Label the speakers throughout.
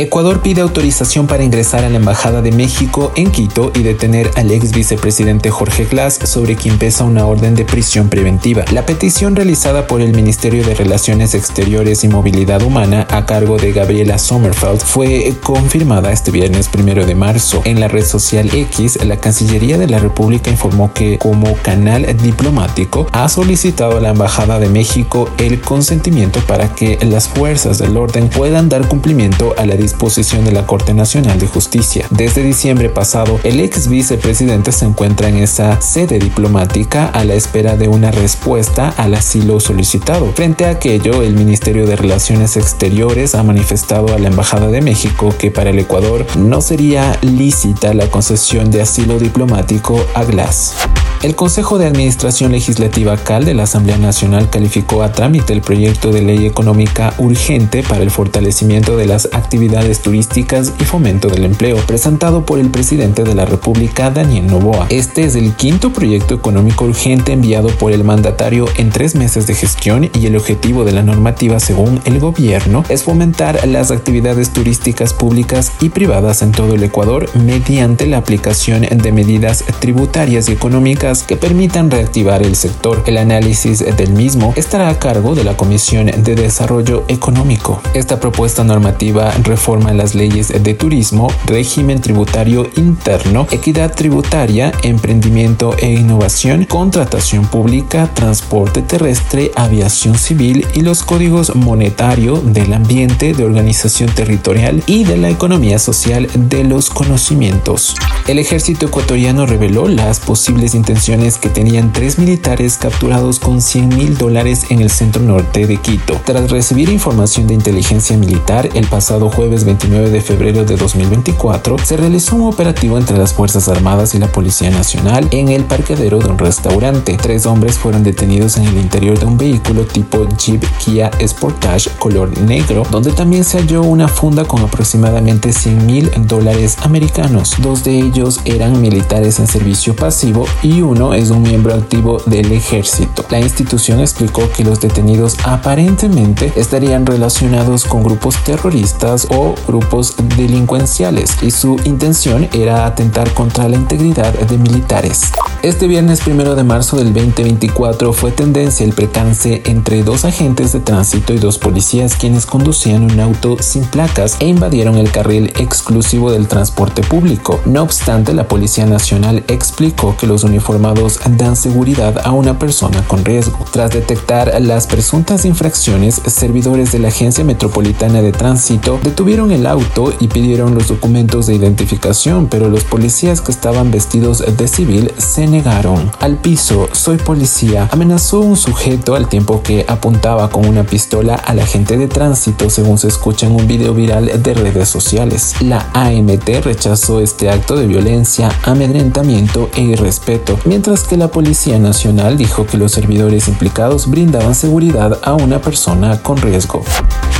Speaker 1: Ecuador pide autorización para ingresar a la Embajada de México en Quito y detener al ex vicepresidente Jorge Glass, sobre quien pesa una orden de prisión preventiva. La petición realizada por el Ministerio de Relaciones Exteriores y Movilidad Humana a cargo de Gabriela Sommerfeld fue confirmada este viernes primero de marzo. En la red social X, la Cancillería de la República informó que como canal diplomático ha solicitado a la Embajada de México el consentimiento para que las fuerzas del orden puedan dar cumplimiento a la disposición de la Corte Nacional de Justicia. Desde diciembre pasado, el ex vicepresidente se encuentra en esa sede diplomática a la espera de una respuesta al asilo solicitado. Frente a aquello, el Ministerio de Relaciones Exteriores ha manifestado a la Embajada de México que para el Ecuador no sería lícita la concesión de asilo diplomático a Glass. El Consejo de Administración Legislativa CAL de la Asamblea Nacional calificó a trámite el proyecto de ley económica urgente para el fortalecimiento de las actividades turísticas y fomento del empleo, presentado por el presidente de la República, Daniel Novoa. Este es el quinto proyecto económico urgente enviado por el mandatario en tres meses de gestión y el objetivo de la normativa, según el gobierno, es fomentar las actividades turísticas públicas y privadas en todo el Ecuador mediante la aplicación de medidas tributarias y económicas que permitan reactivar el sector. El análisis del mismo estará a cargo de la Comisión de Desarrollo Económico. Esta propuesta normativa reforma las leyes de turismo, régimen tributario interno, equidad tributaria, emprendimiento e innovación, contratación pública, transporte terrestre, aviación civil y los códigos monetario, del ambiente, de organización territorial y de la economía social de los conocimientos. El ejército ecuatoriano reveló las posibles intenciones que tenían tres militares capturados con 100 mil dólares en el centro norte de Quito. Tras recibir información de inteligencia militar, el pasado jueves 29 de febrero de 2024 se realizó un operativo entre las Fuerzas Armadas y la Policía Nacional en el parqueadero de un restaurante. Tres hombres fueron detenidos en el interior de un vehículo tipo Jeep Kia Sportage color negro, donde también se halló una funda con aproximadamente 100 mil dólares americanos. Dos de ellos eran militares en servicio pasivo y uno es un miembro activo del ejército. La institución explicó que los detenidos aparentemente estarían relacionados con grupos terroristas o grupos delincuenciales y su intención era atentar contra la integridad de militares. Este viernes primero de marzo del 2024 fue tendencia el precance entre dos agentes de tránsito y dos policías quienes conducían un auto sin placas e invadieron el carril exclusivo del transporte público. No obstante, la Policía Nacional explicó que los uniformados dan seguridad a una persona con riesgo. Tras detectar las presuntas infracciones, servidores de la Agencia Metropolitana de Tránsito detuvieron el auto y pidieron los documentos de identificación, pero los policías que estaban vestidos de civil se negaron. Al piso, soy policía, amenazó un sujeto al tiempo que apuntaba con una pistola al agente de tránsito, según se escucha en un video viral de redes sociales. La AMT rechazó este acto de violencia, amedrentamiento e irrespeto mientras que la Policía Nacional dijo que los servidores implicados brindaban seguridad a una persona con riesgo.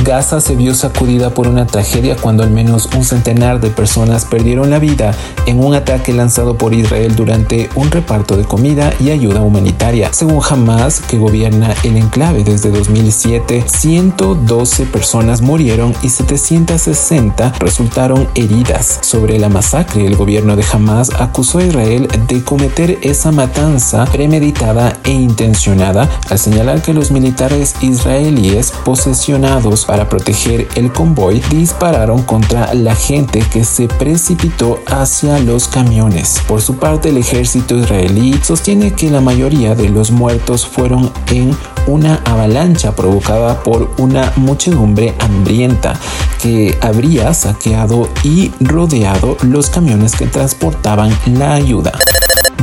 Speaker 1: Gaza se vio sacudida por una tragedia cuando al menos un centenar de personas perdieron la vida en un ataque lanzado por Israel durante un reparto de comida y ayuda humanitaria. Según Hamas, que gobierna el enclave desde 2007, 112 personas murieron y 760 resultaron heridas. Sobre la masacre, el gobierno de Hamas acusó a Israel de cometer esa matanza premeditada e intencionada al señalar que los militares israelíes posesionados para proteger el convoy dispararon contra la gente que se precipitó hacia los camiones. Por su parte, el ejército israelí sostiene que la mayoría de los muertos fueron en una avalancha provocada por una muchedumbre hambrienta que habría saqueado y rodeado los camiones que transportaban la ayuda.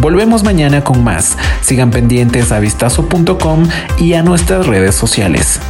Speaker 1: Volvemos mañana con más. Sigan pendientes a vistazo.com y a nuestras redes sociales.